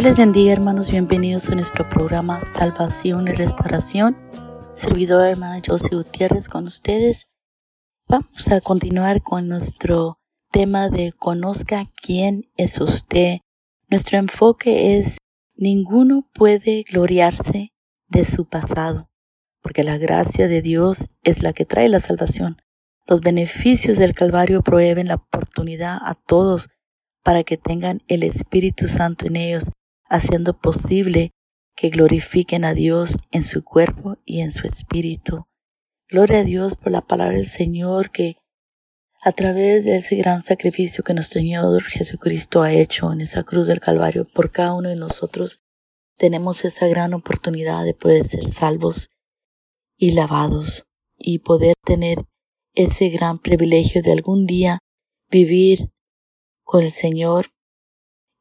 Dios les bendiga hermanos, bienvenidos a nuestro programa Salvación y Restauración. Servidor hermana Josie Gutiérrez con ustedes. Vamos a continuar con nuestro tema de conozca quién es usted. Nuestro enfoque es ninguno puede gloriarse de su pasado, porque la gracia de Dios es la que trae la salvación. Los beneficios del Calvario proveen la oportunidad a todos para que tengan el Espíritu Santo en ellos, haciendo posible que glorifiquen a Dios en su cuerpo y en su espíritu. Gloria a Dios por la palabra del Señor que a través de ese gran sacrificio que nuestro Señor Jesucristo ha hecho en esa cruz del Calvario por cada uno de nosotros, tenemos esa gran oportunidad de poder ser salvos y lavados y poder tener ese gran privilegio de algún día vivir con el Señor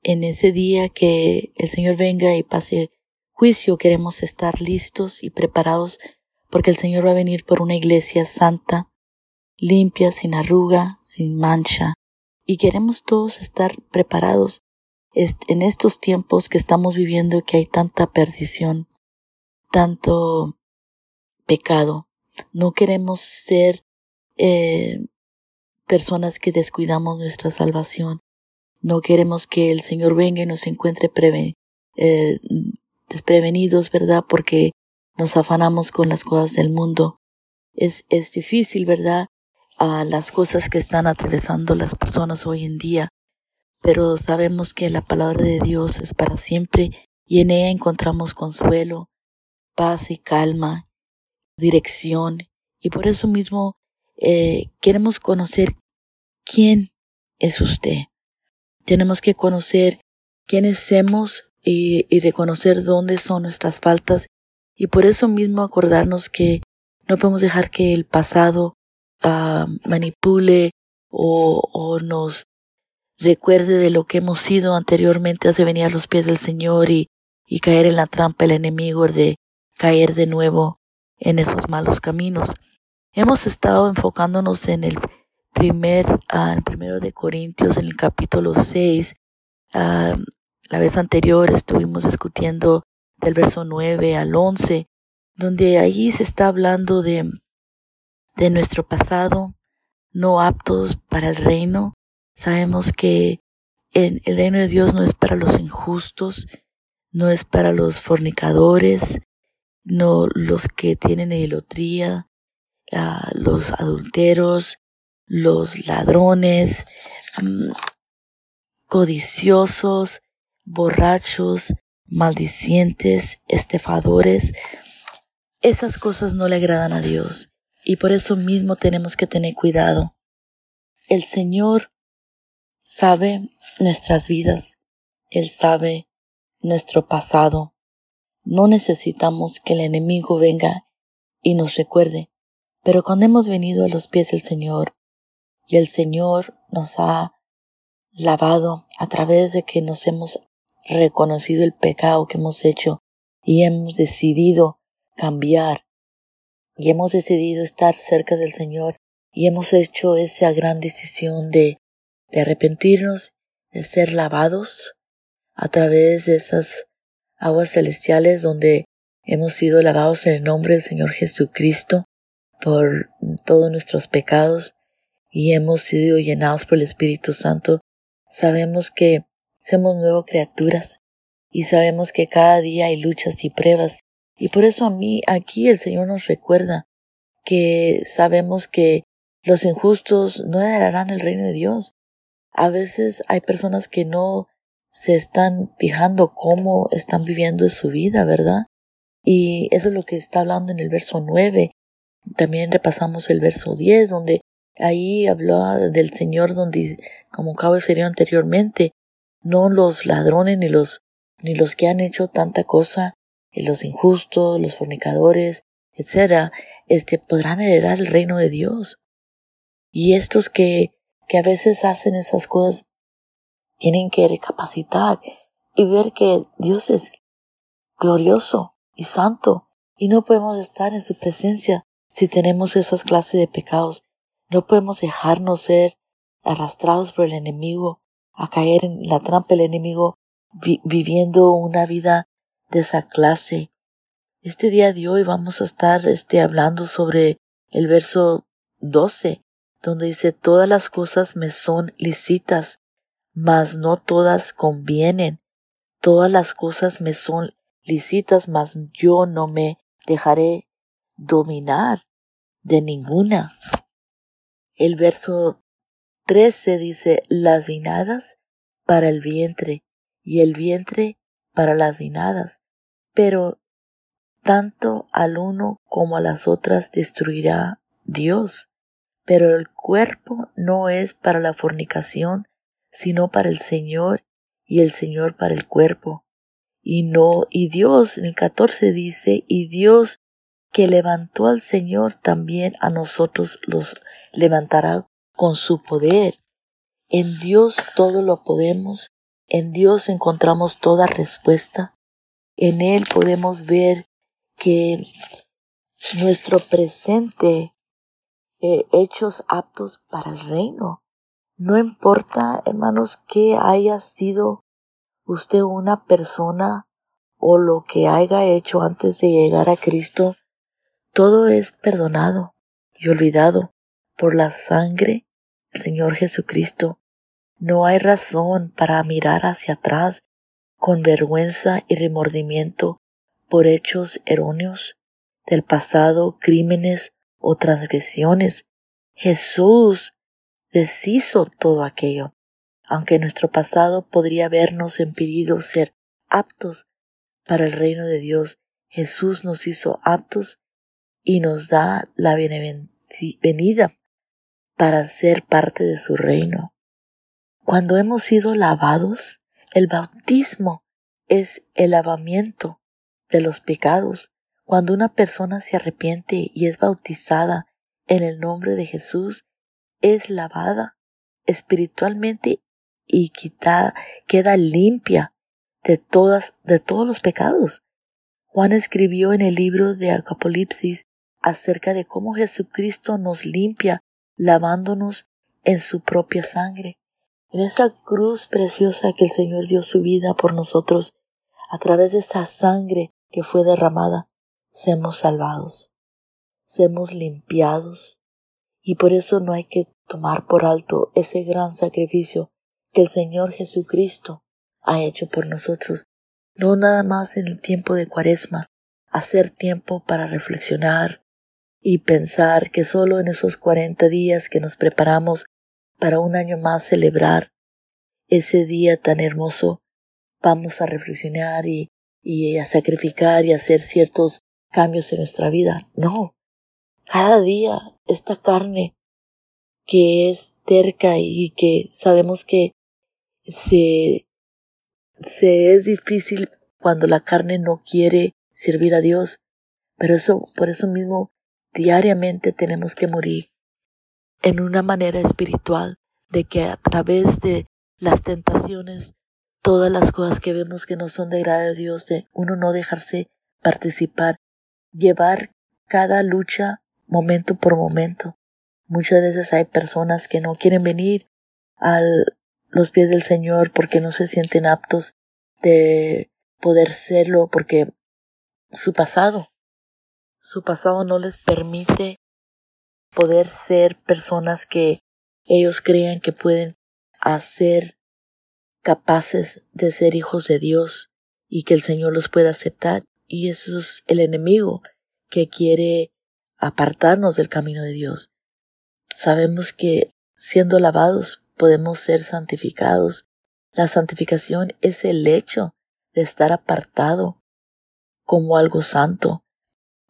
en ese día que el Señor venga y pase juicio, queremos estar listos y preparados porque el Señor va a venir por una iglesia santa, limpia, sin arruga, sin mancha, y queremos todos estar preparados en estos tiempos que estamos viviendo que hay tanta perdición, tanto pecado. No queremos ser eh, personas que descuidamos nuestra salvación. No queremos que el Señor venga y nos encuentre eh, desprevenidos, ¿verdad? Porque nos afanamos con las cosas del mundo. Es, es difícil, ¿verdad? A las cosas que están atravesando las personas hoy en día. Pero sabemos que la palabra de Dios es para siempre y en ella encontramos consuelo, paz y calma, dirección. Y por eso mismo eh, queremos conocer quién es usted. Tenemos que conocer quiénes somos y, reconocer dónde son nuestras faltas y por eso mismo acordarnos que no podemos dejar que el pasado ah, manipule o, nos recuerde de lo que hemos sido anteriormente hace venir a los pies del Señor y, y caer en la trampa del enemigo de caer de nuevo en esos malos caminos. Hemos estado enfocándonos en el primer, uh, primero de Corintios, en el capítulo 6. Ah, la vez anterior estuvimos discutiendo del verso 9 al 11, donde allí se está hablando de, de nuestro pasado, no aptos para el reino. Sabemos que el reino de Dios no es para los injustos, no es para los fornicadores, no los que tienen idolatría, los adulteros, los ladrones, mm, codiciosos, borrachos, maldicientes, estafadores. Esas cosas no le agradan a Dios y por eso mismo tenemos que tener cuidado. El Señor sabe nuestras vidas, Él sabe nuestro pasado. No necesitamos que el enemigo venga y nos recuerde pero cuando hemos venido a los pies del Señor y el Señor nos ha lavado a través de que nos hemos reconocido el pecado que hemos hecho y hemos decidido cambiar y hemos decidido estar cerca del Señor y hemos hecho esa gran decisión de, de arrepentirnos, de ser lavados a través de esas aguas celestiales donde hemos sido lavados en el nombre del Señor Jesucristo por todos nuestros pecados y hemos sido llenados por el Espíritu Santo, sabemos que somos nuevas criaturas y sabemos que cada día hay luchas y pruebas. Y por eso a mí aquí el Señor nos recuerda que sabemos que los injustos no heredarán el reino de Dios. A veces hay personas que no se están fijando cómo están viviendo su vida, ¿verdad? Y eso es lo que está hablando en el verso nueve. También repasamos el verso 10, donde ahí habló del Señor, donde, como acabo de anteriormente, no los ladrones ni los, ni los que han hecho tanta cosa, eh, los injustos, los fornicadores, etcétera, este, podrán heredar el reino de Dios. Y estos que, que a veces hacen esas cosas, tienen que recapacitar y ver que Dios es glorioso y santo y no podemos estar en su presencia si tenemos esas clases de pecados, no podemos dejarnos ser arrastrados por el enemigo, a caer en la trampa del enemigo viviendo una vida de esa clase. Este día de hoy vamos a estar este, hablando sobre el verso 12, donde dice todas las cosas me son lícitas, mas no todas convienen. Todas las cosas me son lícitas, mas yo no me dejaré dominar de ninguna. El verso 13 dice las vinadas para el vientre y el vientre para las vinadas, pero tanto al uno como a las otras destruirá Dios. Pero el cuerpo no es para la fornicación, sino para el Señor, y el Señor para el cuerpo. Y no, y Dios en el 14 dice, y Dios que levantó al Señor también a nosotros los levantará con su poder. En Dios todo lo podemos, en Dios encontramos toda respuesta, en Él podemos ver que nuestro presente eh, hechos aptos para el reino. No importa, hermanos, que haya sido usted una persona o lo que haya hecho antes de llegar a Cristo, todo es perdonado y olvidado por la sangre del Señor Jesucristo. No hay razón para mirar hacia atrás con vergüenza y remordimiento por hechos erróneos del pasado, crímenes o transgresiones. Jesús deshizo todo aquello, aunque nuestro pasado podría habernos impedido ser aptos para el reino de Dios. Jesús nos hizo aptos y nos da la bienvenida para ser parte de su reino. Cuando hemos sido lavados, el bautismo es el lavamiento de los pecados. Cuando una persona se arrepiente y es bautizada en el nombre de Jesús, es lavada espiritualmente y queda limpia de todas, de todos los pecados. Juan escribió en el libro de Apocalipsis acerca de cómo Jesucristo nos limpia lavándonos en su propia sangre. En esa cruz preciosa que el Señor dio su vida por nosotros, a través de esa sangre que fue derramada, seamos salvados, seamos limpiados, y por eso no hay que tomar por alto ese gran sacrificio que el Señor Jesucristo ha hecho por nosotros, no nada más en el tiempo de cuaresma, hacer tiempo para reflexionar, y pensar que solo en esos cuarenta días que nos preparamos para un año más celebrar ese día tan hermoso, vamos a reflexionar y, y a sacrificar y hacer ciertos cambios en nuestra vida. No, cada día esta carne que es terca y que sabemos que se, se es difícil cuando la carne no quiere servir a Dios, pero eso, por eso mismo Diariamente tenemos que morir en una manera espiritual de que a través de las tentaciones, todas las cosas que vemos que no son de grado de Dios, de uno no dejarse participar, llevar cada lucha momento por momento. Muchas veces hay personas que no quieren venir a los pies del Señor porque no se sienten aptos de poder serlo porque su pasado su pasado no les permite poder ser personas que ellos crean que pueden hacer capaces de ser hijos de Dios y que el Señor los pueda aceptar. Y eso es el enemigo que quiere apartarnos del camino de Dios. Sabemos que siendo lavados podemos ser santificados. La santificación es el hecho de estar apartado como algo santo,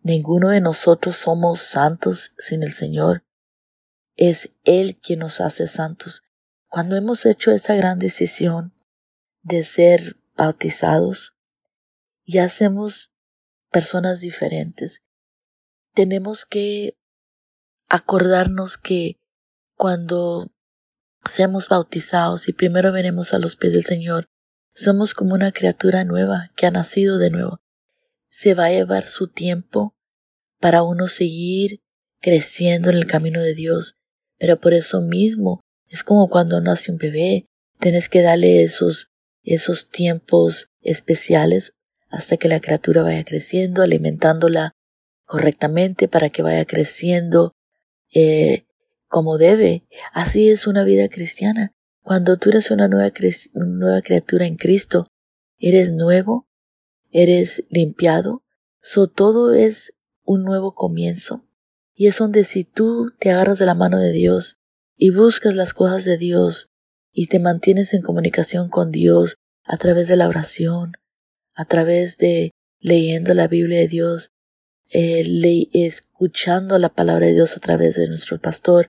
Ninguno de nosotros somos santos sin el Señor. Es Él quien nos hace santos. Cuando hemos hecho esa gran decisión de ser bautizados, ya hacemos personas diferentes. Tenemos que acordarnos que cuando seamos bautizados y primero veremos a los pies del Señor, somos como una criatura nueva que ha nacido de nuevo se va a llevar su tiempo para uno seguir creciendo en el camino de Dios, pero por eso mismo es como cuando nace un bebé, tienes que darle esos esos tiempos especiales hasta que la criatura vaya creciendo, alimentándola correctamente para que vaya creciendo eh, como debe. Así es una vida cristiana. Cuando tú eres una nueva, nueva criatura en Cristo, eres nuevo, eres limpiado, so todo es un nuevo comienzo. Y es donde si tú te agarras de la mano de Dios y buscas las cosas de Dios y te mantienes en comunicación con Dios a través de la oración, a través de leyendo la Biblia de Dios, eh, escuchando la palabra de Dios a través de nuestro pastor,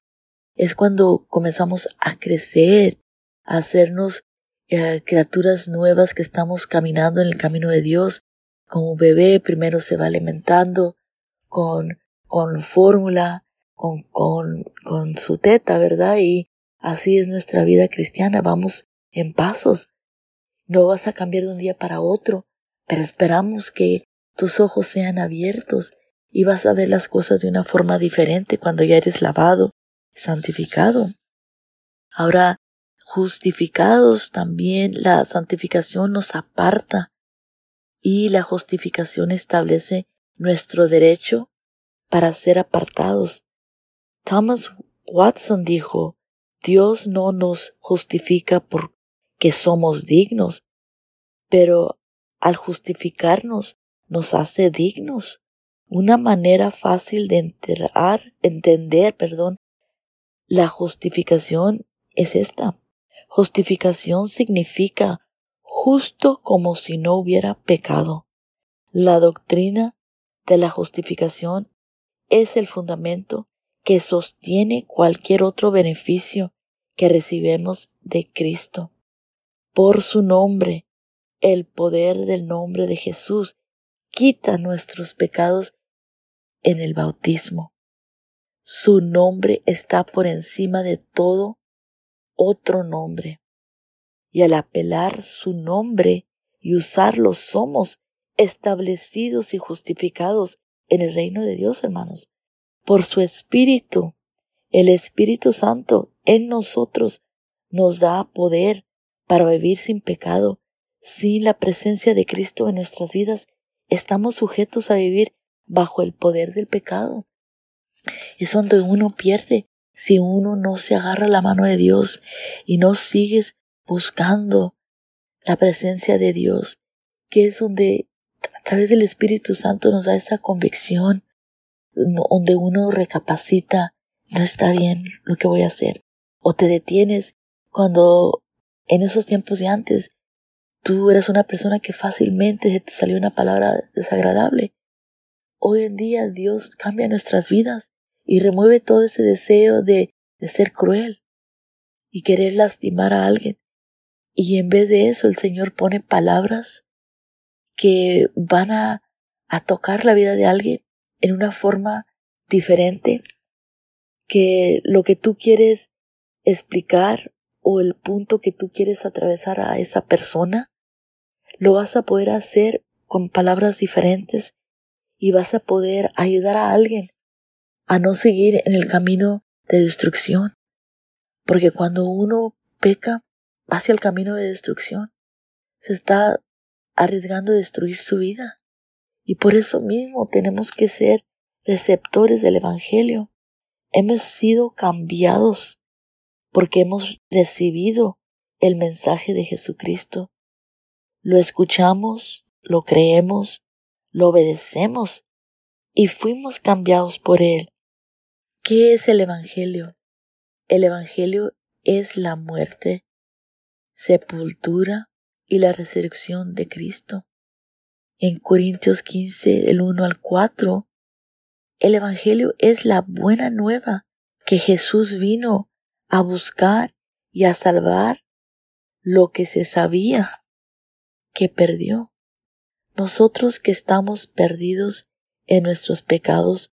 es cuando comenzamos a crecer, a hacernos eh, criaturas nuevas que estamos caminando en el camino de Dios. Como bebé primero se va alimentando con, con fórmula, con, con, con su teta, ¿verdad? Y así es nuestra vida cristiana, vamos en pasos. No vas a cambiar de un día para otro, pero esperamos que tus ojos sean abiertos y vas a ver las cosas de una forma diferente cuando ya eres lavado, santificado. Ahora, justificados también, la santificación nos aparta y la justificación establece nuestro derecho para ser apartados. Thomas Watson dijo, Dios no nos justifica porque somos dignos, pero al justificarnos nos hace dignos. Una manera fácil de enterar, entender, perdón, la justificación es esta. Justificación significa justo como si no hubiera pecado. La doctrina de la justificación es el fundamento que sostiene cualquier otro beneficio que recibemos de Cristo. Por su nombre, el poder del nombre de Jesús quita nuestros pecados en el bautismo. Su nombre está por encima de todo otro nombre. Y al apelar su nombre y usarlo somos establecidos y justificados en el reino de Dios, hermanos, por su Espíritu. El Espíritu Santo en nosotros nos da poder para vivir sin pecado. Sin la presencia de Cristo en nuestras vidas, estamos sujetos a vivir bajo el poder del pecado. Es donde uno pierde si uno no se agarra la mano de Dios y no sigues buscando la presencia de Dios, que es donde a través del Espíritu Santo nos da esa convicción, donde uno recapacita, no está bien lo que voy a hacer, o te detienes cuando en esos tiempos de antes tú eras una persona que fácilmente se te salió una palabra desagradable. Hoy en día Dios cambia nuestras vidas y remueve todo ese deseo de, de ser cruel y querer lastimar a alguien. Y en vez de eso el Señor pone palabras que van a, a tocar la vida de alguien en una forma diferente, que lo que tú quieres explicar o el punto que tú quieres atravesar a esa persona, lo vas a poder hacer con palabras diferentes y vas a poder ayudar a alguien a no seguir en el camino de destrucción. Porque cuando uno peca hacia el camino de destrucción, se está arriesgando a destruir su vida. Y por eso mismo tenemos que ser receptores del Evangelio. Hemos sido cambiados porque hemos recibido el mensaje de Jesucristo. Lo escuchamos, lo creemos, lo obedecemos y fuimos cambiados por Él. ¿Qué es el Evangelio? El Evangelio es la muerte, sepultura y la resurrección de Cristo. En Corintios 15, el 1 al 4, el Evangelio es la buena nueva que Jesús vino a buscar y a salvar lo que se sabía que perdió. Nosotros que estamos perdidos en nuestros pecados,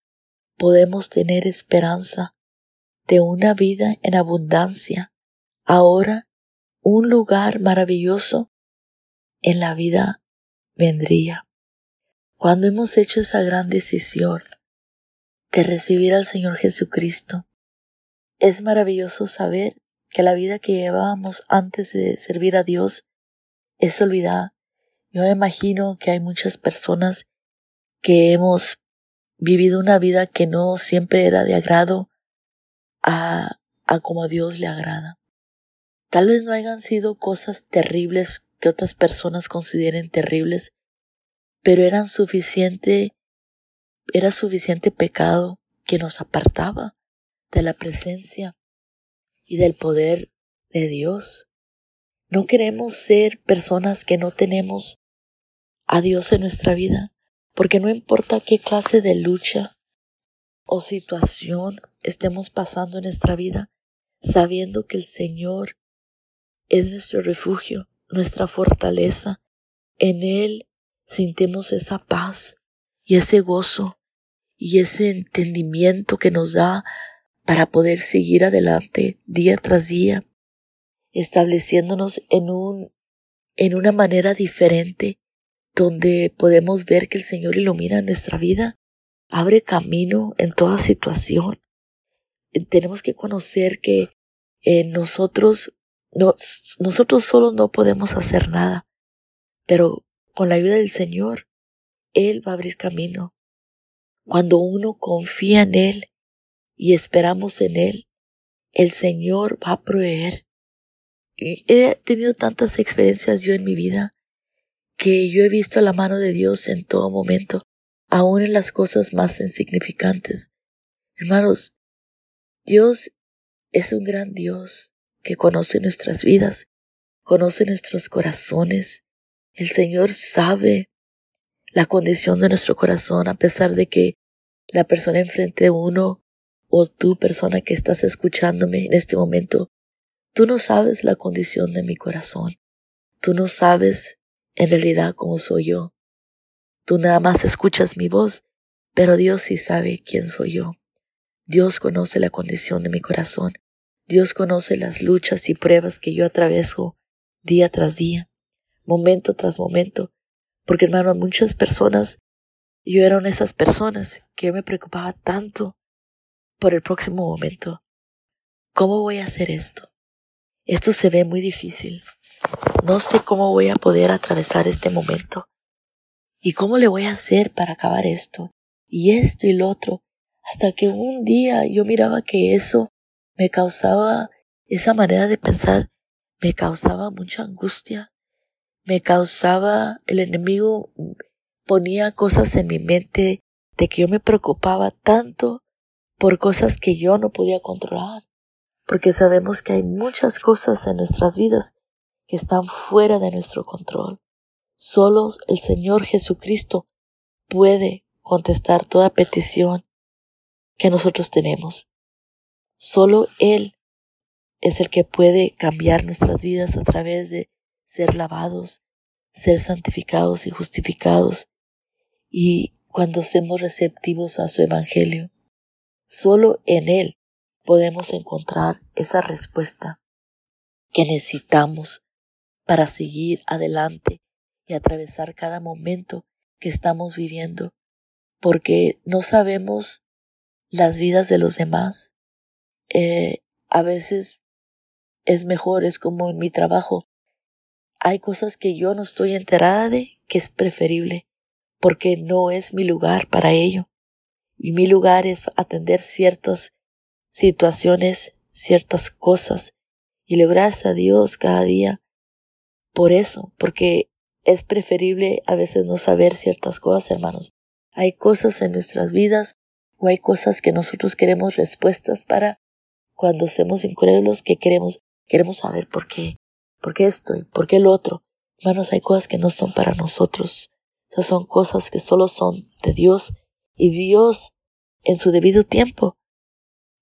podemos tener esperanza de una vida en abundancia, ahora un lugar maravilloso en la vida vendría. Cuando hemos hecho esa gran decisión de recibir al Señor Jesucristo, es maravilloso saber que la vida que llevábamos antes de servir a Dios es olvidada. Yo me imagino que hay muchas personas que hemos vivido una vida que no siempre era de agrado a, a como a Dios le agrada. Tal vez no hayan sido cosas terribles que otras personas consideren terribles, pero eran suficiente, era suficiente pecado que nos apartaba de la presencia y del poder de Dios. No queremos ser personas que no tenemos a Dios en nuestra vida, porque no importa qué clase de lucha o situación estemos pasando en nuestra vida, sabiendo que el Señor es nuestro refugio, nuestra fortaleza. En Él sintemos esa paz y ese gozo y ese entendimiento que nos da para poder seguir adelante día tras día, estableciéndonos en un en una manera diferente donde podemos ver que el Señor ilumina nuestra vida, abre camino en toda situación. Tenemos que conocer que en nosotros nosotros solos no podemos hacer nada, pero con la ayuda del Señor, Él va a abrir camino. Cuando uno confía en Él y esperamos en Él, el Señor va a proveer. He tenido tantas experiencias yo en mi vida que yo he visto la mano de Dios en todo momento, aun en las cosas más insignificantes. Hermanos, Dios es un gran Dios que conoce nuestras vidas, conoce nuestros corazones. El Señor sabe la condición de nuestro corazón a pesar de que la persona enfrente de uno o tú persona que estás escuchándome en este momento, tú no sabes la condición de mi corazón. Tú no sabes en realidad cómo soy yo. Tú nada más escuchas mi voz, pero Dios sí sabe quién soy yo. Dios conoce la condición de mi corazón. Dios conoce las luchas y pruebas que yo atraveso día tras día, momento tras momento, porque hermano, muchas personas, yo era de esas personas que me preocupaba tanto por el próximo momento. ¿Cómo voy a hacer esto? Esto se ve muy difícil. No sé cómo voy a poder atravesar este momento. ¿Y cómo le voy a hacer para acabar esto? Y esto y lo otro. Hasta que un día yo miraba que eso me causaba, esa manera de pensar, me causaba mucha angustia, me causaba, el enemigo ponía cosas en mi mente de que yo me preocupaba tanto por cosas que yo no podía controlar, porque sabemos que hay muchas cosas en nuestras vidas que están fuera de nuestro control. Solo el Señor Jesucristo puede contestar toda petición que nosotros tenemos. Solo Él es el que puede cambiar nuestras vidas a través de ser lavados, ser santificados y justificados, y cuando seamos receptivos a su Evangelio. Solo en Él podemos encontrar esa respuesta que necesitamos para seguir adelante y atravesar cada momento que estamos viviendo, porque no sabemos las vidas de los demás, eh, a veces es mejor, es como en mi trabajo. Hay cosas que yo no estoy enterada de que es preferible, porque no es mi lugar para ello. Y mi lugar es atender ciertas situaciones, ciertas cosas. Y le gracias a Dios cada día por eso, porque es preferible a veces no saber ciertas cosas, hermanos. Hay cosas en nuestras vidas o hay cosas que nosotros queremos respuestas para cuando somos incrédulos que queremos, queremos saber por qué, por qué esto por qué el otro. Hermanos, hay cosas que no son para nosotros. Esas son cosas que solo son de Dios y Dios en su debido tiempo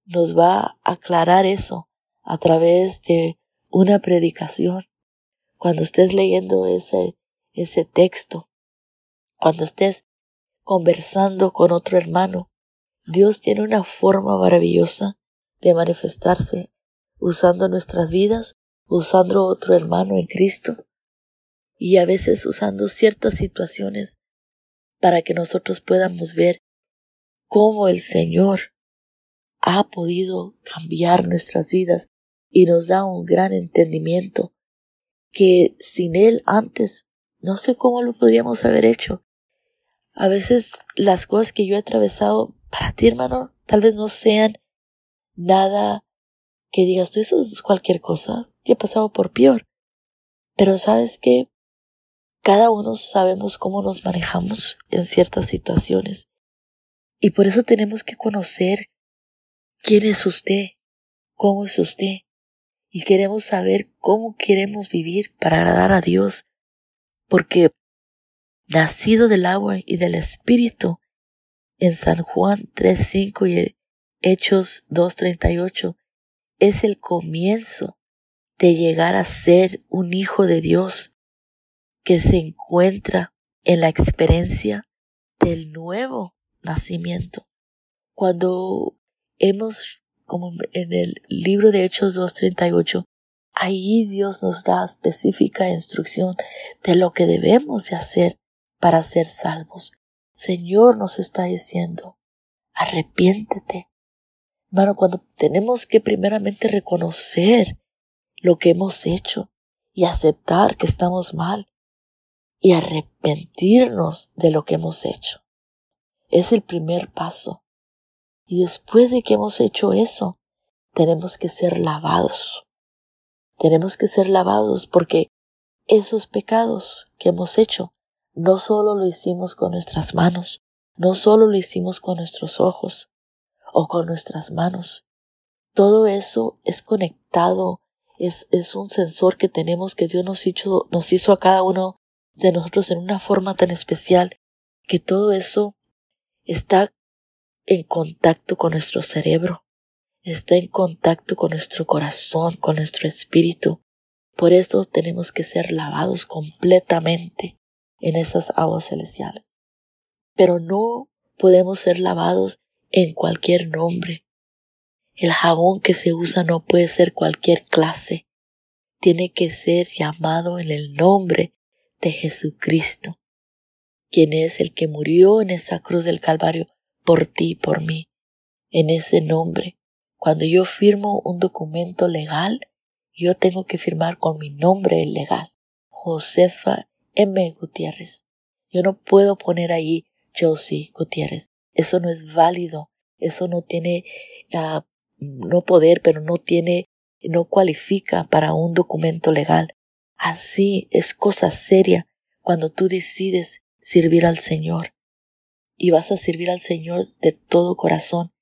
nos va a aclarar eso a través de una predicación. Cuando estés leyendo ese, ese texto, cuando estés conversando con otro hermano, Dios tiene una forma maravillosa de manifestarse usando nuestras vidas, usando otro hermano en Cristo y a veces usando ciertas situaciones para que nosotros podamos ver cómo el Señor ha podido cambiar nuestras vidas y nos da un gran entendimiento que sin Él antes no sé cómo lo podríamos haber hecho. A veces las cosas que yo he atravesado para ti, hermano, tal vez no sean nada que digas tú, eso es cualquier cosa. Yo he pasado por peor. Pero sabes que cada uno sabemos cómo nos manejamos en ciertas situaciones. Y por eso tenemos que conocer quién es usted, cómo es usted. Y queremos saber cómo queremos vivir para agradar a Dios. Porque nacido del agua y del Espíritu, en San Juan 3.5 y Hechos 2.38, es el comienzo de llegar a ser un hijo de Dios que se encuentra en la experiencia del nuevo nacimiento. Cuando hemos, como en el libro de Hechos 2.38, ahí Dios nos da específica instrucción de lo que debemos de hacer para ser salvos. Señor nos está diciendo, arrepiéntete. Hermano, cuando tenemos que primeramente reconocer lo que hemos hecho y aceptar que estamos mal y arrepentirnos de lo que hemos hecho. Es el primer paso. Y después de que hemos hecho eso, tenemos que ser lavados. Tenemos que ser lavados porque esos pecados que hemos hecho no solo lo hicimos con nuestras manos, no solo lo hicimos con nuestros ojos o con nuestras manos. Todo eso es conectado, es, es un sensor que tenemos que Dios nos hizo, nos hizo a cada uno de nosotros en una forma tan especial que todo eso está en contacto con nuestro cerebro, está en contacto con nuestro corazón, con nuestro espíritu. Por eso tenemos que ser lavados completamente en esas aguas celestiales. Pero no podemos ser lavados en cualquier nombre. El jabón que se usa no puede ser cualquier clase. Tiene que ser llamado en el nombre de Jesucristo, quien es el que murió en esa cruz del Calvario por ti por mí. En ese nombre, cuando yo firmo un documento legal, yo tengo que firmar con mi nombre legal, Josefa M. Gutiérrez. Yo no puedo poner ahí Josie Gutiérrez. Eso no es válido. Eso no tiene, uh, no poder, pero no tiene, no cualifica para un documento legal. Así es cosa seria cuando tú decides servir al Señor y vas a servir al Señor de todo corazón.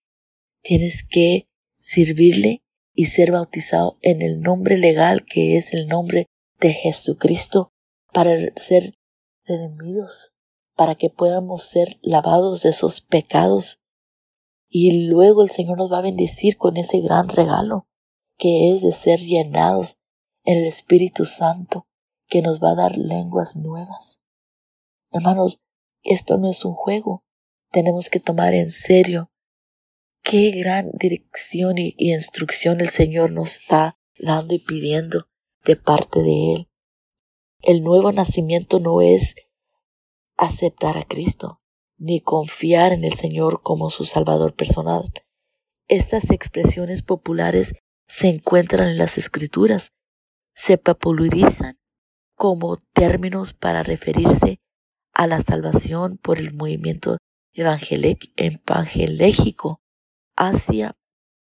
Tienes que servirle y ser bautizado en el nombre legal que es el nombre de Jesucristo para ser redimidos, para que podamos ser lavados de esos pecados. Y luego el Señor nos va a bendecir con ese gran regalo que es de ser llenados en el Espíritu Santo, que nos va a dar lenguas nuevas. Hermanos, esto no es un juego, tenemos que tomar en serio qué gran dirección y, instrucción el Señor nos está dando y pidiendo de parte de Él. El nuevo nacimiento no es aceptar a Cristo, ni confiar en el Señor como su Salvador personal. Estas expresiones populares se encuentran en las Escrituras, se popularizan como términos para referirse a la salvación por el movimiento evangelégico hacia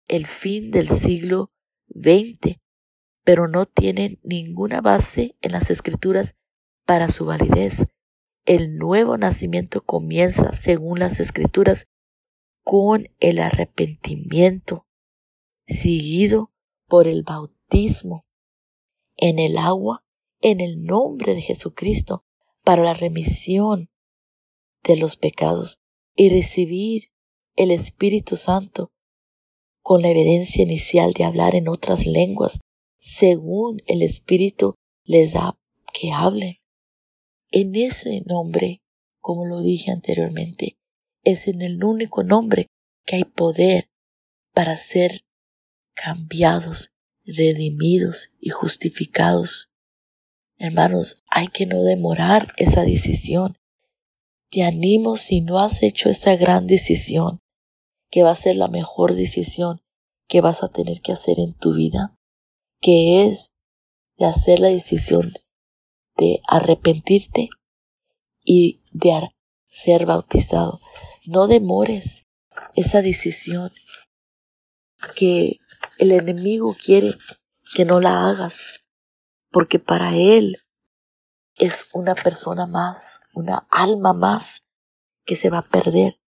el fin del siglo XX pero no tienen ninguna base en las escrituras para su validez. El nuevo nacimiento comienza, según las escrituras, con el arrepentimiento, seguido por el bautismo en el agua, en el nombre de Jesucristo, para la remisión de los pecados y recibir el Espíritu Santo con la evidencia inicial de hablar en otras lenguas según el Espíritu les da que hablen. En ese nombre, como lo dije anteriormente, es en el único nombre que hay poder para ser cambiados, redimidos y justificados. Hermanos, hay que no demorar esa decisión. Te animo si no has hecho esa gran decisión, que va a ser la mejor decisión que vas a tener que hacer en tu vida que es de hacer la decisión de arrepentirte y de ser bautizado. No demores esa decisión que el enemigo quiere que no la hagas, porque para él es una persona más, una alma más que se va a perder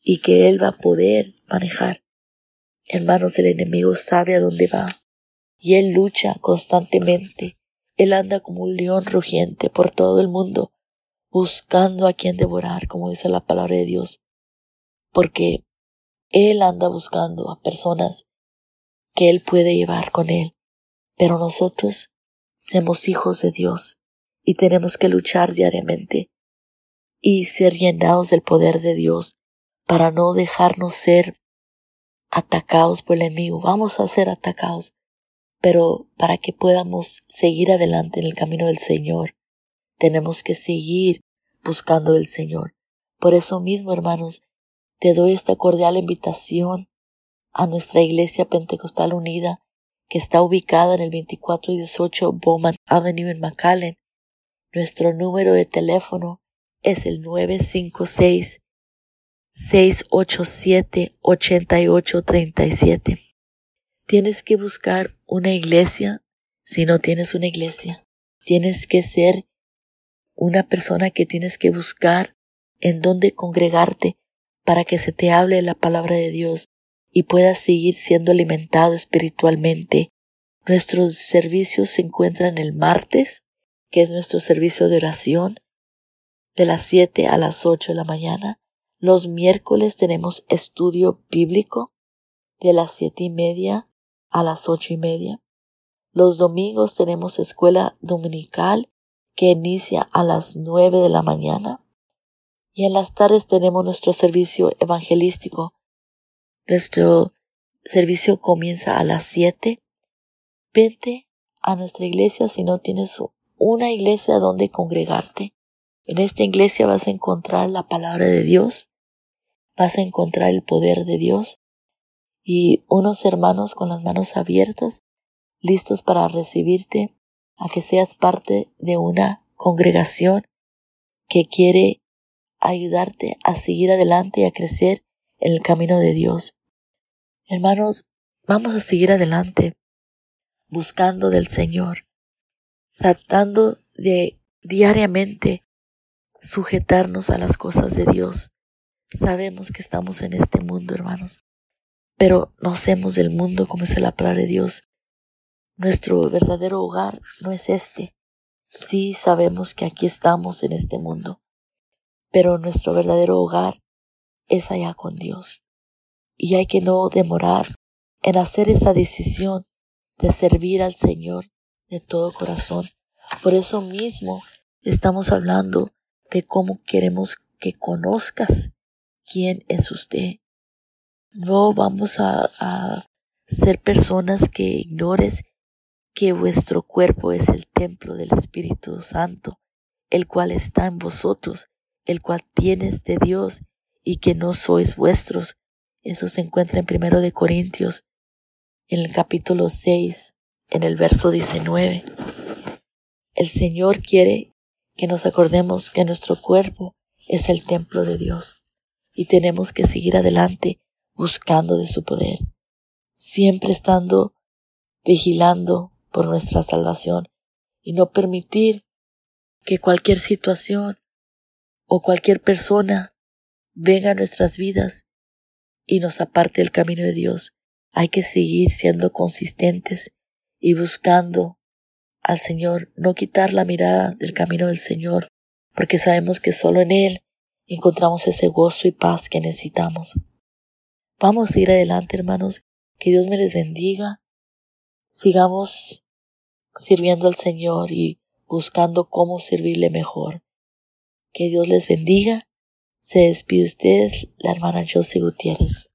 y que él va a poder manejar. Hermanos, el enemigo sabe a dónde va y él lucha constantemente. Él anda como un león rugiente por todo el mundo, buscando a quien devorar, como dice la palabra de Dios, porque él anda buscando a personas que él puede llevar con él. Pero nosotros somos hijos de Dios y tenemos que luchar diariamente y ser llenados del poder de Dios para no dejarnos ser atacados por el enemigo. Vamos a ser atacados, pero para que podamos seguir adelante en el camino del Señor, tenemos que seguir buscando el Señor. Por eso mismo, hermanos, te doy esta cordial invitación a nuestra Iglesia Pentecostal Unida, que está ubicada en el 2418 Bowman Avenue en McAllen. Nuestro número de teléfono es el 956 687 8837. Tienes que buscar una iglesia si no tienes una iglesia. Tienes que ser una persona que tienes que buscar en dónde congregarte para que se te hable la palabra de Dios y puedas seguir siendo alimentado espiritualmente. Nuestros servicios se encuentran el martes, que es nuestro servicio de oración, de las 7 a las 8 de la mañana. Los miércoles tenemos estudio bíblico de las siete y media a las ocho y media. Los domingos tenemos escuela dominical que inicia a las nueve de la mañana. Y en las tardes tenemos nuestro servicio evangelístico nuestro servicio comienza a las 7. Vente a nuestra iglesia si no tienes una iglesia donde congregarte. En esta iglesia vas a encontrar la palabra de Dios, vas a encontrar el poder de Dios y unos hermanos con las manos abiertas, listos para recibirte, a que seas parte de una congregación que quiere ayudarte a seguir adelante y a crecer en el camino de Dios. Hermanos, vamos a seguir adelante, buscando del Señor, tratando de diariamente sujetarnos a las cosas de Dios. Sabemos que estamos en este mundo, hermanos, pero no hacemos del mundo como es la palabra de Dios. Nuestro verdadero hogar no es este. Sí sabemos que aquí estamos en este mundo, pero nuestro verdadero hogar es allá con Dios. Y hay que no demorar en hacer esa decisión de servir al Señor de todo corazón. Por eso mismo estamos hablando de cómo queremos que conozcas quién es usted. No vamos a, a ser personas que ignores que vuestro cuerpo es el templo del Espíritu Santo, el cual está en vosotros, el cual tienes de Dios y que no sois vuestros. Eso se encuentra en primero de Corintios, en el capítulo 6, en el verso 19. El Señor quiere que nos acordemos que nuestro cuerpo es el templo de Dios y tenemos que seguir adelante buscando de su poder, siempre estando vigilando por nuestra salvación y no permitir que cualquier situación o cualquier persona venga a nuestras vidas y nos aparte del camino de Dios. Hay que seguir siendo consistentes y buscando al Señor, no quitar la mirada del camino del Señor, porque sabemos que solo en Él encontramos ese gozo y paz que necesitamos. Vamos a ir adelante, hermanos, que Dios me les bendiga. Sigamos sirviendo al Señor y buscando cómo servirle mejor. Que Dios les bendiga se despide usted, la hermana Josie Gutiérrez.